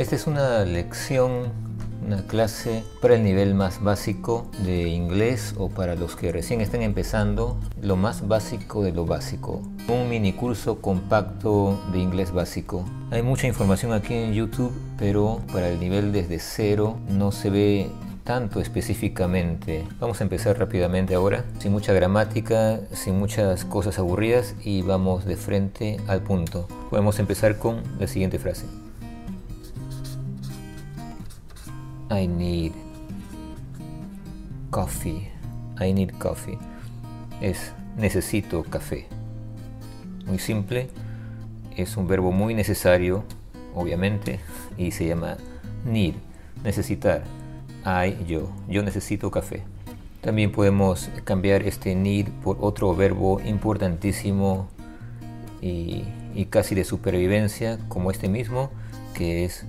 Esta es una lección, una clase para el nivel más básico de inglés o para los que recién estén empezando, lo más básico de lo básico. Un mini curso compacto de inglés básico. Hay mucha información aquí en YouTube, pero para el nivel desde cero no se ve tanto específicamente. Vamos a empezar rápidamente ahora, sin mucha gramática, sin muchas cosas aburridas y vamos de frente al punto. Podemos empezar con la siguiente frase. I need coffee. I need coffee. Es necesito café. Muy simple. Es un verbo muy necesario, obviamente, y se llama need, necesitar. I, yo. Yo necesito café. También podemos cambiar este need por otro verbo importantísimo y, y casi de supervivencia, como este mismo, que es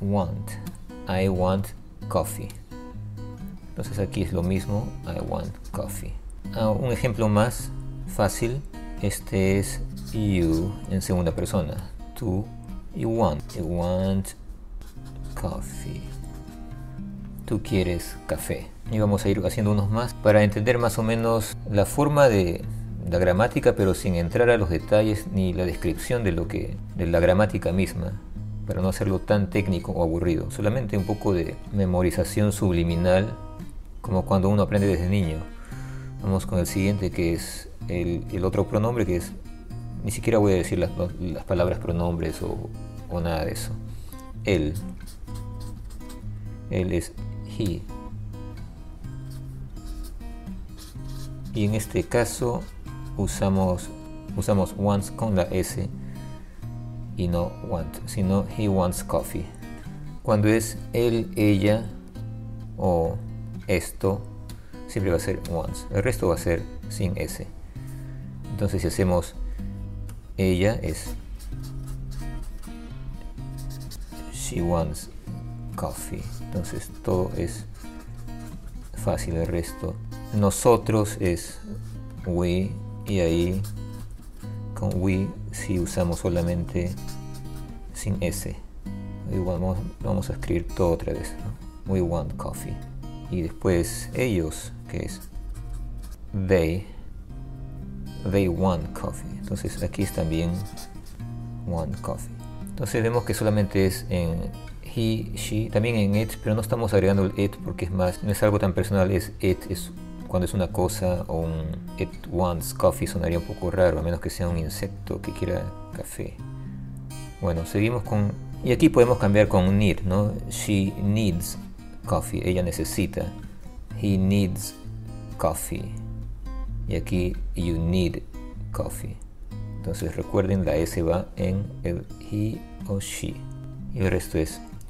want. I want coffee. Entonces aquí es lo mismo, I want coffee. Ah, un ejemplo más fácil, este es you en segunda persona. Tú, you want, you want coffee. Tú quieres café. Y vamos a ir haciendo unos más para entender más o menos la forma de la gramática, pero sin entrar a los detalles ni la descripción de lo que de la gramática misma para no hacerlo tan técnico o aburrido, solamente un poco de memorización subliminal, como cuando uno aprende desde niño. Vamos con el siguiente, que es el, otro pronombre, que es, ni siquiera voy a decir las, palabras pronombres o, nada de eso. Él. Él es he. Y en este caso usamos, usamos once con la S y no want, sino he wants coffee. Cuando es él, ella o esto, siempre va a ser wants. El resto va a ser sin S. Entonces si hacemos ella es she wants coffee. Entonces todo es fácil el resto. Nosotros es we y ahí con we si usamos solamente sin S. Vamos, vamos a escribir todo otra vez. We want coffee. Y después ellos, que es they. They want coffee. Entonces aquí es también want coffee. Entonces vemos que solamente es en he, she, también en it, pero no estamos agregando el it porque es más, no es algo tan personal, es it, es cuando es una cosa o un it wants coffee sonaría un poco raro, a menos que sea un insecto que quiera café. Bueno, seguimos con... Y aquí podemos cambiar con need, ¿no? She needs coffee, ella necesita. He needs coffee. Y aquí you need coffee. Entonces recuerden, la S va en el he o she. Y el resto es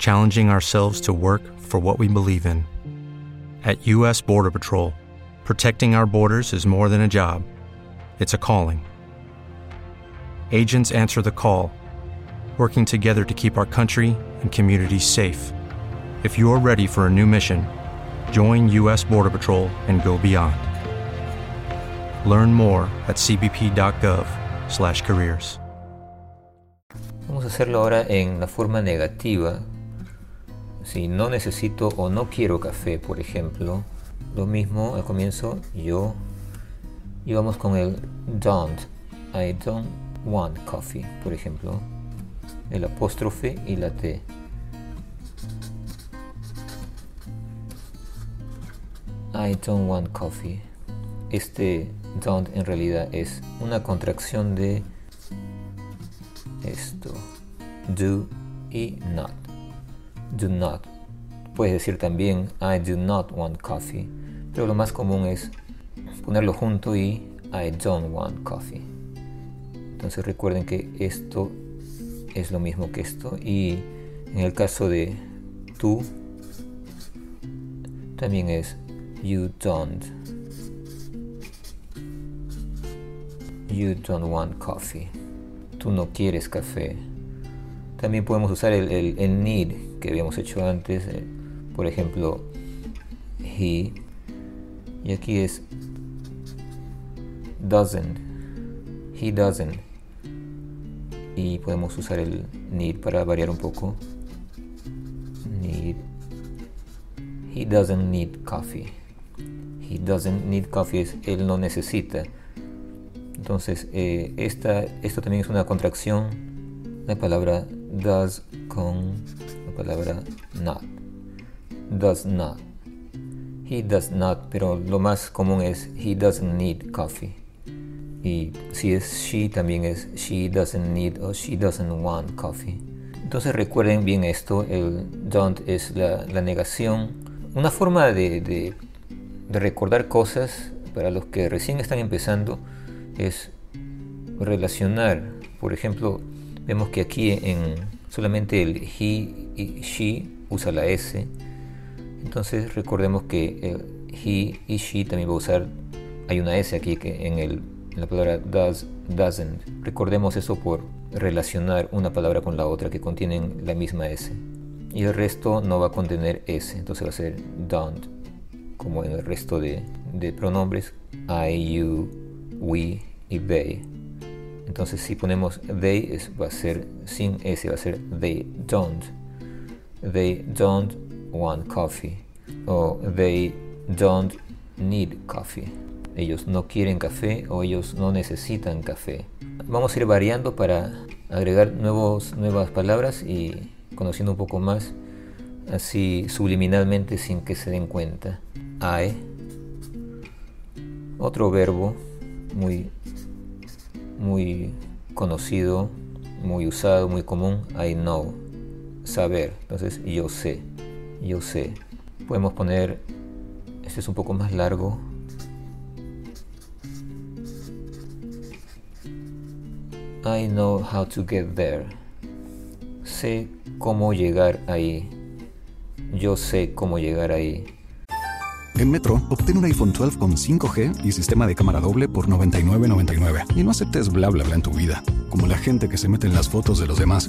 challenging ourselves to work for what we believe in. At U.S. Border Patrol, protecting our borders is more than a job, it's a calling. Agents answer the call, working together to keep our country and communities safe. If you're ready for a new mission, join U.S. Border Patrol and go beyond. Learn more at cbp.gov/careers. Vamos a hacerlo ahora en la forma negativa. Si no necesito o no quiero café, por ejemplo, lo mismo al comienzo yo y vamos con el don't. I don't want coffee, por ejemplo. El apóstrofe y la T. I don't want coffee. Este don't en realidad es una contracción de esto. Do y not. Do not. Puedes decir también I do not want coffee. Pero lo más común es ponerlo junto y I don't want coffee. Entonces recuerden que esto es lo mismo que esto. Y en el caso de tú, también es you don't. You don't want coffee. Tú no quieres café. También podemos usar el, el, need que habíamos hecho antes. eh, por ejemplo, he. Y aquí es doesn't. He doesn't. Y podemos usar el need para variar un poco. Need. He doesn't need coffee. He doesn't need coffee es él no necesita. Entonces, eh, esta, esto también es una contracción. La palabra does con palabra not. Does not. He does not, pero lo más común es he doesn't need coffee. Y si es she, también es she doesn't need o she doesn't want coffee. Entonces recuerden bien esto, el don't es la, la negación. Una forma de, de- de recordar cosas para los que recién están empezando es relacionar. Por ejemplo, vemos que aquí en solamente el he y she usa la S. Entonces recordemos que el he y she también va a usar, hay una S aquí que en, el, en la palabra does, doesn't. Recordemos eso por relacionar una palabra con la otra que contienen la misma S. Y el resto no va a contener S, entonces va a ser don't, como en el resto de, de pronombres I, you, we y they. Entonces si ponemos they es- va a ser sin S, va a ser they don't. They don't want coffee. O they don't need coffee. Ellos no quieren café o ellos no necesitan café. Vamos a ir variando para agregar nuevos, nuevas palabras y conociendo un poco más así subliminalmente sin que se den cuenta. I. Otro verbo muy muy conocido, muy usado, muy común, I know, saber. Entonces, yo sé, yo sé. Podemos poner, este es un poco más largo. I know how to get there. Sé cómo llegar ahí. Yo sé cómo llegar ahí. En Metro, obtén un iPhone 12 con 5G y sistema de cámara doble por $99.99. Y no aceptes bla bla bla en tu vida, como la gente que se mete en las fotos de los demás.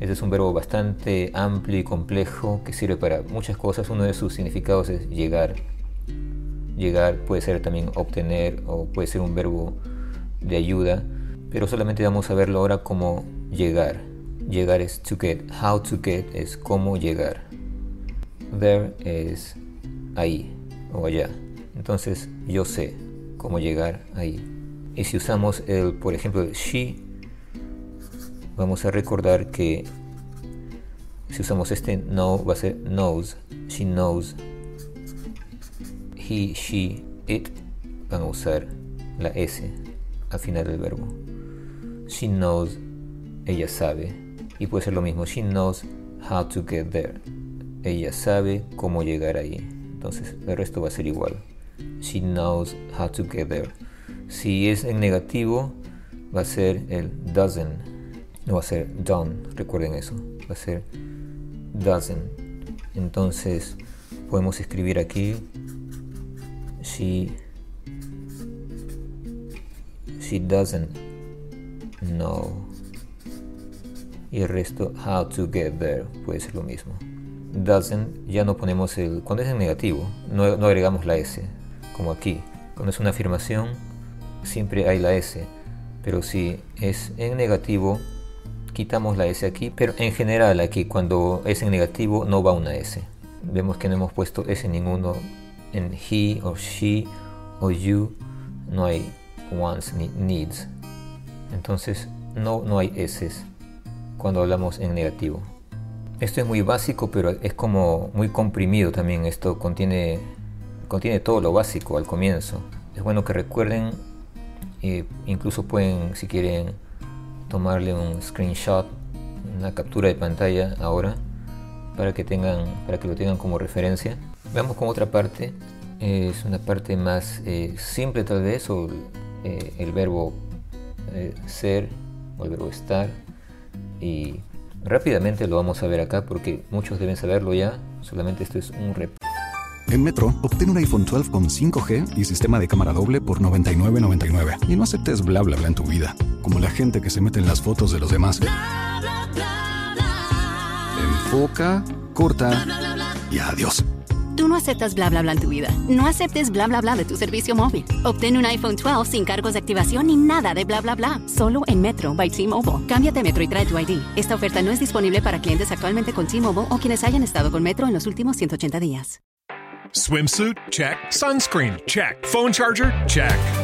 este es un verbo bastante amplio y complejo que sirve para muchas cosas. Uno de sus significados es llegar. Llegar puede ser también obtener o puede ser un verbo de ayuda, pero solamente vamos a verlo ahora como llegar. Llegar es to get. How to get es cómo llegar. There es ahí o allá. Entonces yo sé cómo llegar ahí. Y si usamos el, por ejemplo, she vamos a recordar que si usamos este know va a ser knows, she knows, he, she, it van a usar la S al final del verbo. She knows, ella sabe, y puede ser lo mismo, she knows how to get there. Ella sabe cómo llegar ahí. Entonces el resto va a ser igual. She knows how to get there. Si es en negativo, va a ser el doesn't no va a ser done, recuerden eso, va a ser doesn't. Entonces podemos escribir aquí she she doesn't know y el resto how to get there puede ser lo mismo. Doesn't ya no ponemos el cuando es en negativo no, no agregamos la s como aquí. Cuando es una afirmación siempre hay la s, pero si es en negativo quitamos la S aquí, pero en general aquí cuando es en negativo no va una S. Vemos que no hemos puesto S ninguno en he o she o you, no hay wants ni needs. Entonces no, no hay S cuando hablamos en negativo. Esto es muy básico, pero es como muy comprimido también. Esto contiene, contiene todo lo básico al comienzo. Es bueno que recuerden, e incluso pueden, si quieren, tomarle un screenshot, una captura de pantalla ahora para que tengan, para que lo tengan como referencia. Veamos con otra parte, es una parte más eh, simple tal vez, o eh, el verbo eh, ser o el verbo estar. Y rápidamente lo vamos a ver acá porque muchos deben saberlo ya, solamente esto es un rep. En Metro, obtén un iPhone 12 con 5G y sistema de cámara doble por $99.99. Y no aceptes bla bla bla en tu vida, como la gente que se mete en las fotos de los demás. Enfoca, corta y adiós. Tú no aceptas bla bla bla en tu vida. No aceptes bla bla bla de tu servicio móvil. Obtén un iPhone 12 sin cargos de activación ni nada de bla bla bla. Solo en Metro by T-Mobile. Cámbiate a Metro y trae tu ID. Esta oferta no es disponible para clientes actualmente con T-Mobile o quienes hayan estado con Metro en los últimos 180 días. Swimsuit? Check. Sunscreen? Check. Phone charger? Check.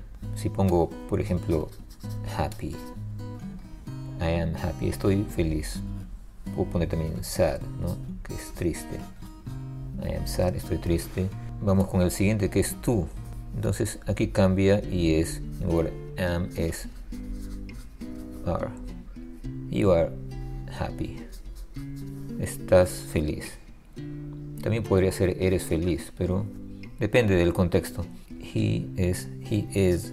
Si pongo, por ejemplo, happy. I am happy, estoy feliz. Puedo poner también sad, ¿no? Que es triste. I am sad, estoy triste. Vamos con el siguiente que es tú. Entonces aquí cambia y es, en am es are. You are happy. Estás feliz. También podría ser eres feliz, pero depende del contexto. He is, he is.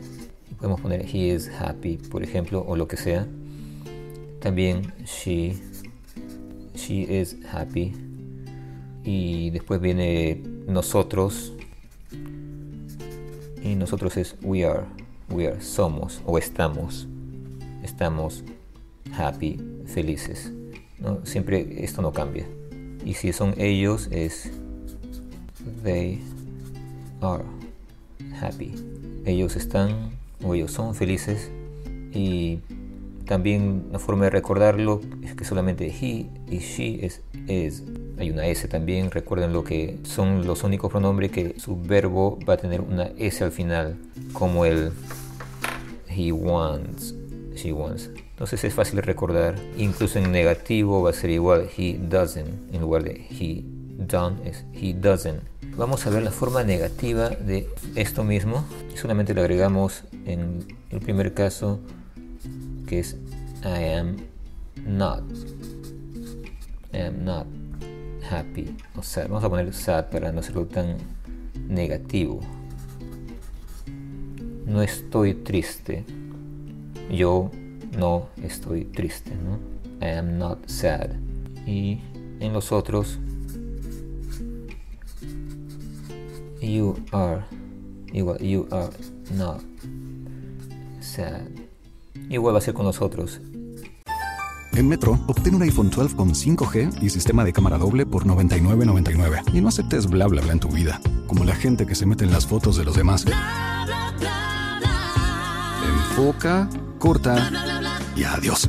Podemos poner he is happy, por ejemplo, o lo que sea. También she, she is happy. Y después viene nosotros. Y nosotros es we are, we are, somos o estamos. Estamos happy, felices. ¿no? Siempre esto no cambia. Y si son ellos es they are happy. Ellos están o ellos son felices y también una forma de recordarlo es que solamente he y she es is. Hay una S también, recuerden lo que son los únicos pronombres que su verbo va a tener una S al final, como el he wants, she wants. Entonces es fácil recordar. Incluso en negativo va a ser igual he doesn't. En lugar de he done es he doesn't. Vamos a ver la forma negativa de esto mismo. Solamente le agregamos en el primer caso que es I am not. I am not happy. O sea, vamos a poner sad para no hacerlo tan negativo. No estoy triste. Yo no estoy triste, ¿no? I am not sad. Y en los otros, you are, igual, you are not sad. Igual va a ser con los otros. En Metro, obtén un iPhone 12 con 5G y sistema de cámara doble por $99.99. Y no aceptes bla bla bla en tu vida, como la gente que se mete en las fotos de los demás. Enfoca, corta y adiós.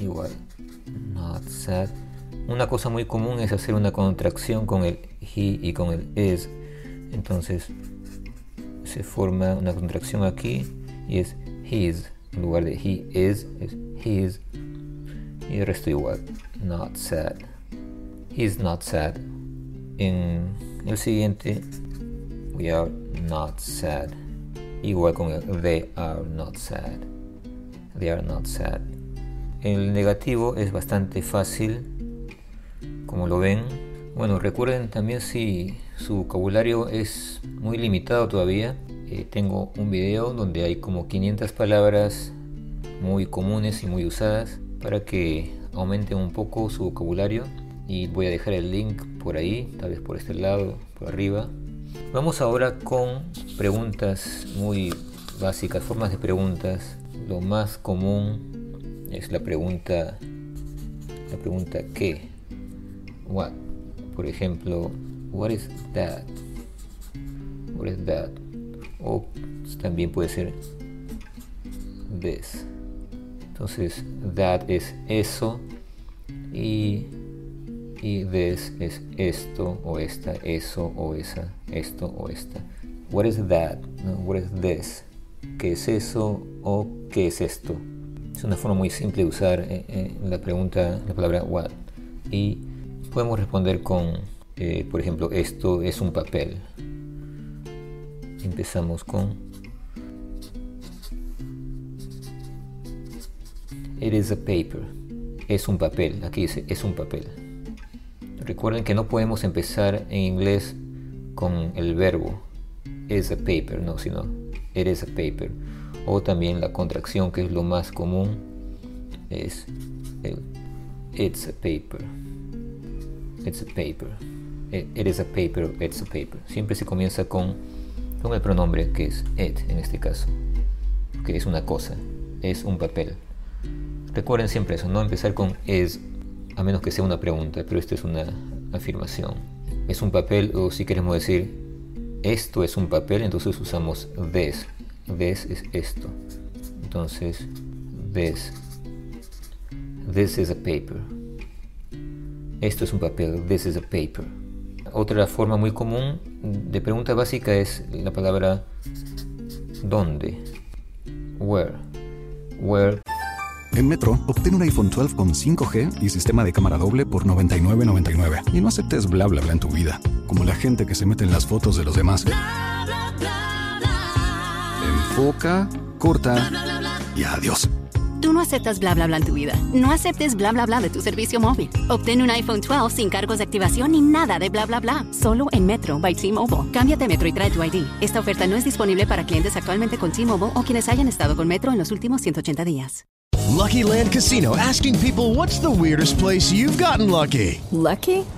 igual not sad. Una cosa muy común es hacer una contracción con el he y con el is. Entonces se forma una contracción aquí y es his. En lugar de he is, es his. Y el resto igual. Not sad. He's not sad. En el siguiente, we are not sad. Igual con el they are not sad. They are not sad. El negativo es bastante fácil, como lo ven. Bueno, recuerden también si su vocabulario es muy limitado todavía. eh, tengo un video donde hay como 500 palabras muy comunes y muy usadas para que aumenten un poco su vocabulario. Y voy a dejar el link por ahí, tal vez por este lado, por arriba, Vamos ahora con preguntas muy básicas, formas de preguntas. Lo más común es la pregunta, la pregunta ¿qué? What? Por ejemplo, what is that? What is that? O también puede ser this. Entonces, that es eso y, y this es esto o esta, eso o esa, esto o esta. What is that? What is this? ¿Qué es eso o qué es esto? Es una forma muy simple de usar eh, eh, la pregunta, la palabra what. Y podemos responder con, eh, por ejemplo, esto es un papel. Empezamos con It is a paper. Es un papel. Aquí dice, es un papel. Recuerden que no podemos empezar en inglés con el verbo is a paper, no, sino it is a paper. O también la contracción, que es lo más común, es it's a paper. It's a paper. It, is a paper, it's a paper. Siempre se comienza con, con el pronombre que es it en este caso, que es una cosa, es un papel. Recuerden siempre eso, no empezar con es, a menos que sea una pregunta, pero esto es una afirmación. Es un papel, o si queremos decir esto es un papel, entonces usamos this. This es esto. Entonces, this. This is a paper. Esto es un papel. This is a paper. Otra forma muy común de pregunta básica es la palabra ¿dónde? Where. Where en Metro, obtén un iPhone 12 con 5G y sistema de cámara doble por $99.99. Y no aceptes bla bla bla en tu vida, como la gente que se mete en las fotos de los demás. Enfoca, corta y adiós. Tú no aceptas bla bla bla en tu vida. No aceptes bla bla bla de tu servicio móvil. Obtén un iPhone 12 sin cargos de activación ni nada de bla bla bla. Solo en Metro by T-Mobile. Cámbiate a Metro y trae tu ID. Esta oferta no es disponible para clientes actualmente con T-Mobile o quienes hayan estado con Metro en los últimos 180 días. Lucky Land Casino asking people what's the weirdest place you've gotten lucky? Lucky?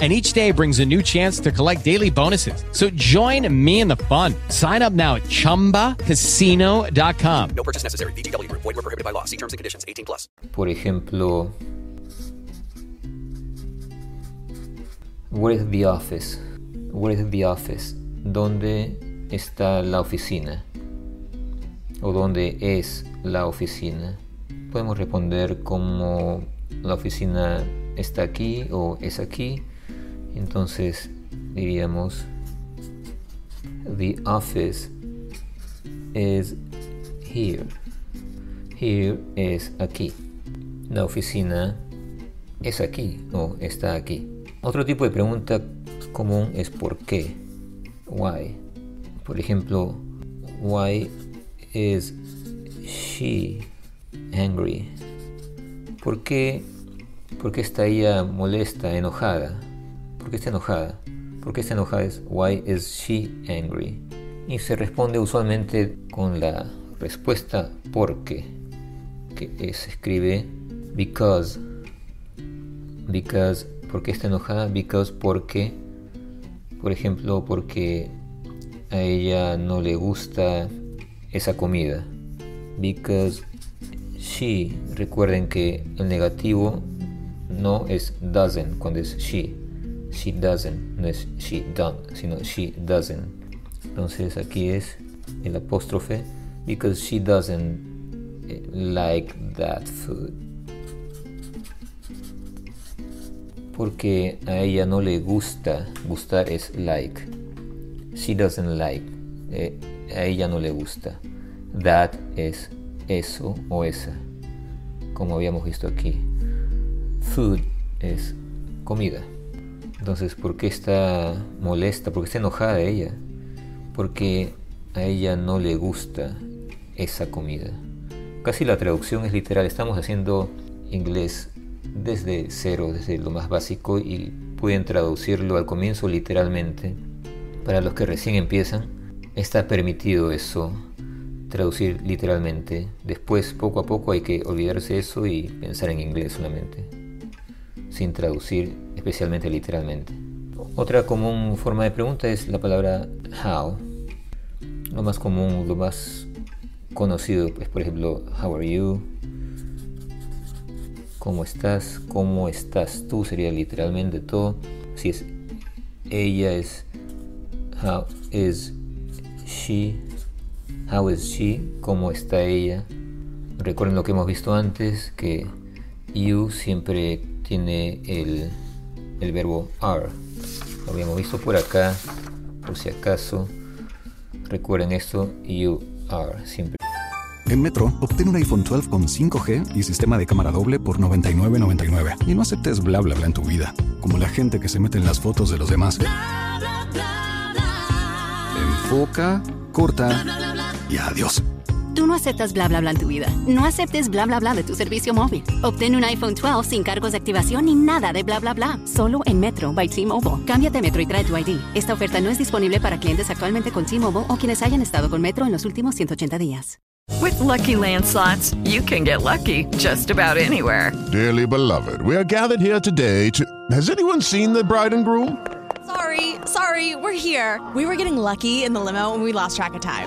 and each day brings a new chance to collect daily bonuses. So join me in the fun. Sign up now at ChumbaCasino.com. No purchase necessary. BGW. Void were prohibited by law. See terms and conditions. 18 plus. Por ejemplo, where is the office? Where is the office? ¿Dónde está la oficina? ¿O dónde es la oficina? Podemos responder como la oficina está aquí o es aquí Entonces diríamos, the office is here. Here es aquí. La oficina es aquí o está aquí. Otro tipo de pregunta común es ¿por qué? Why. Por ejemplo, why is she angry? ¿Por qué, ¿Por qué está ella molesta, enojada? ¿Por qué está enojada? ¿Por qué está enojada? Es Why is she angry? Y se responde usualmente con la respuesta porque, que se escribe because. Because, ¿por qué está enojada? Because, porque, por ejemplo, porque a ella no le gusta esa comida. Because she, recuerden que el negativo no es doesn't cuando es she she doesn't, no es she don't, sino she doesn't. Entonces aquí es el apóstrofe because she doesn't eh, like that food. Porque a ella no le gusta, gustar es like. She doesn't like. Eh, a ella no le gusta. That es eso o esa. Como habíamos visto aquí. Food es comida. Entonces, ¿por qué está molesta? ¿Por qué está enojada ella? Porque a ella no le gusta esa comida. Casi la traducción es literal. Estamos haciendo inglés desde cero, desde lo más básico y pueden traducirlo al comienzo literalmente. Para los que recién empiezan, está permitido eso, traducir literalmente. Después, poco a poco, hay que olvidarse eso y pensar en inglés solamente, sin traducir especialmente literalmente. Otra común forma de pregunta es la palabra how. Lo más común, lo más conocido es, por ejemplo, how are you? ¿Cómo estás? ¿Cómo estás tú? Sería literalmente todo. Si es ella es how is she? How is she? ¿Cómo está ella? Recuerden lo que hemos visto antes, que you siempre tiene el, el verbo are. Lo habíamos visto por acá, por si acaso. Recuerden esto, you are siempre. En Metro, obtén un iPhone 12 con 5G y sistema de cámara doble por $99.99. Y no aceptes bla bla bla en tu vida, como la gente que se mete en las fotos de los demás. Enfoca, corta y adiós. Tú no aceptas bla bla bla en tu vida. No aceptes bla bla bla de tu servicio móvil. Obtén un iPhone 12 sin cargos de activación ni nada de bla bla bla. Solo en Metro by T-Mobile. Cámbiate a Metro y trae tu ID. Esta oferta no es disponible para clientes actualmente con T-Mobile o quienes hayan estado con Metro en los últimos 180 días. With Lucky Land slots, you can get lucky just about anywhere. Dearly beloved, we are gathered here today to. Has anyone seen the bride and groom? Sorry, sorry, we're here. We were getting lucky in the limo and we lost track of time.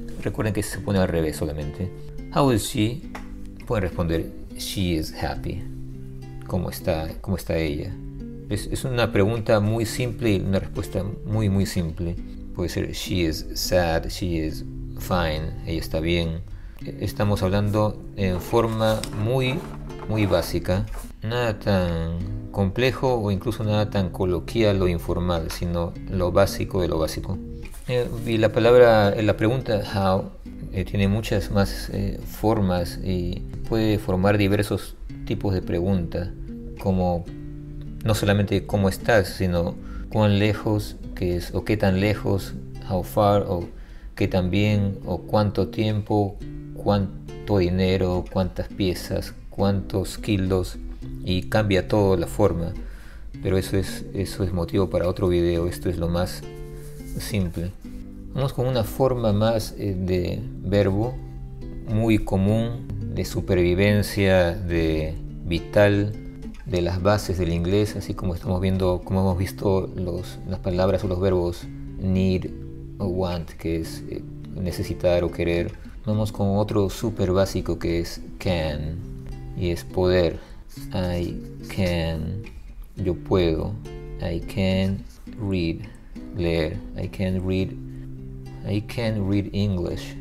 Recuerden que se pone al revés solamente. How is she? Pueden responder, she is happy. ¿Cómo está, cómo está ella? Es, es una pregunta muy simple y una respuesta muy, muy simple. Puede ser, she is sad, she is fine, ella está bien. Estamos hablando en forma muy, muy básica. Nada tan complejo o incluso nada tan coloquial o informal, sino lo básico de lo básico. Eh, y la palabra, la pregunta how eh, tiene muchas más eh, formas y puede formar diversos tipos de preguntas, como no solamente cómo estás, sino cuán lejos, que es, o qué tan lejos, how far, o qué tan bien, o cuánto tiempo, cuánto dinero, cuántas piezas, cuántos kilos, y cambia todo la forma. Pero eso es, eso es motivo para otro video, esto es lo más simple. Vamos con una forma más eh, de verbo muy común, de supervivencia, de vital, de las bases del inglés, así como estamos viendo, como hemos visto las palabras o los verbos need o want, que es eh, necesitar o querer. Vamos con otro súper básico que es can y es poder. I can, yo puedo. I can read, leer. I can read, I can read English.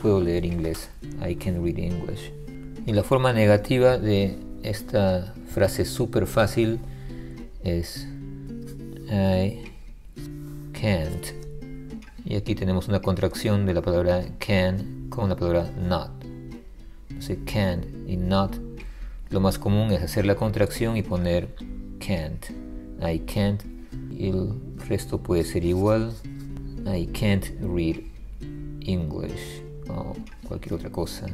Puedo leer inglés. I can read English. Y la forma negativa de esta frase súper fácil es I can't. Y aquí tenemos una contracción de la palabra can con la palabra not. Entonces can y not. Lo más común es hacer la contracción y poner can't. I can't. El resto puede ser igual. I can't read English. O cualquier otra cosa.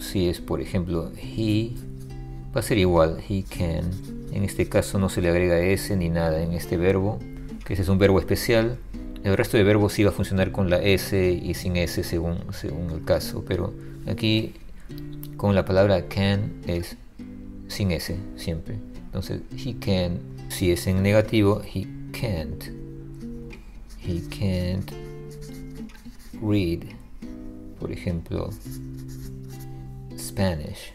Si es por ejemplo he va a ser igual, he can. En este caso no se le agrega s ni nada en este verbo, que ese es un verbo especial. El resto de verbos sí va a funcionar con la s y sin s según, según el caso, pero aquí con la palabra can es sin s siempre. Entonces, he can, si es en negativo, he can't. He can't read, por ejemplo, Spanish.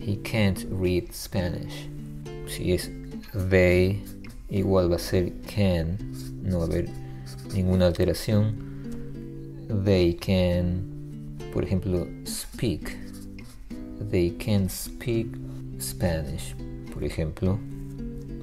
He can't read Spanish. Si es they, igual va a ser can, no va a haber ninguna alteración. They can, por ejemplo, speak. They can speak Spanish, por ejemplo.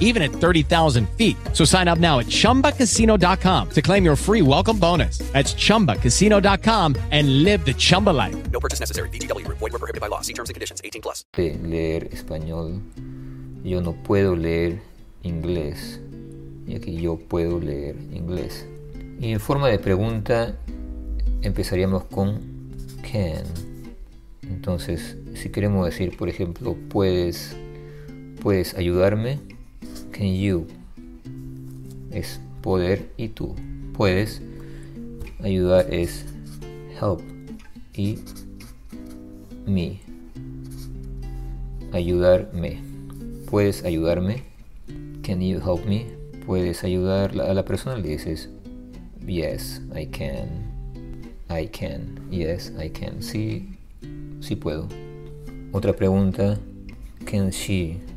even at 30,000 feet. So sign up now at ChumbaCasino.com to claim your free welcome bonus. That's ChumbaCasino.com and live the Chumba life. No purchase necessary. VGW Group. Void were prohibited by law. See terms and conditions. 18 plus. leer español. Yo no puedo leer inglés. Y aquí yo puedo leer inglés. Y en forma de pregunta empezaríamos con can. Entonces, si queremos decir, por ejemplo, puedes, puedes ayudarme, can you es poder y tú. Puedes ayudar es help y me ayudarme. ¿Puedes ayudarme? Can you help me? ¿Puedes ayudar a la persona? Le dices, yes, I can. I can. Yes, I can. Sí, sí puedo. Otra pregunta, can she?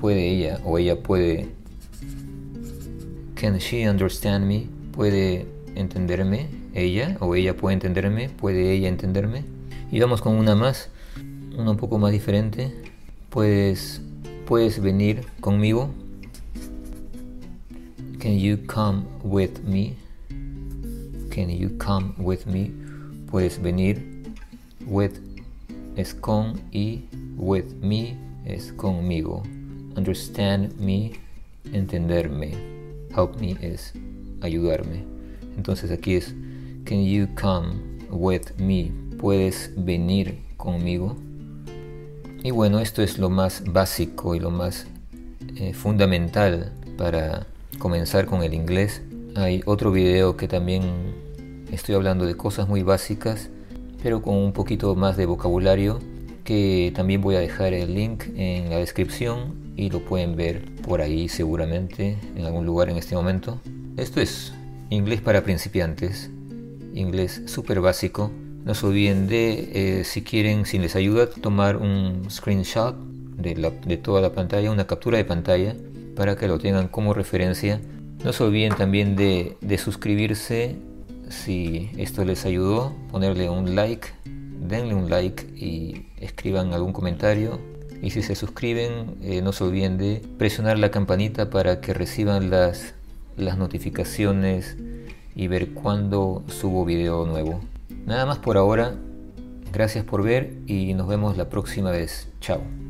¿Puede ella o ella puede? Can she understand me? ¿Puede entenderme? ¿Ella o ella puede entenderme? ¿Puede ella entenderme? Y vamos con una más, una un poco más diferente. Puedes, puedes venir conmigo. Can you come with me? Can you come with me? Puedes venir. With es con y with me es conmigo. Understand me, entenderme. Help me es ayudarme. Entonces aquí es Can you come with me? Puedes venir conmigo. Y bueno, esto es lo más básico y lo más eh, fundamental para comenzar con el inglés. Hay otro video que también estoy hablando de cosas muy básicas, pero con un poquito más de vocabulario, que también voy a dejar el link en la descripción y lo pueden ver por ahí seguramente en algún lugar en este momento. Esto es inglés para principiantes, inglés súper básico. No se olviden de, eh, si quieren, si les ayuda, tomar un screenshot de, la- toda la pantalla, una captura de pantalla, para que lo tengan como referencia. No se olviden también de, de suscribirse si esto les ayudó, ponerle un like, denle un like y escriban algún comentario. Y si se suscriben, eh, no se olviden de presionar la campanita para que reciban las, las notificaciones y ver cuándo subo video nuevo. Nada más por ahora. Gracias por ver y nos vemos la próxima vez. Chao.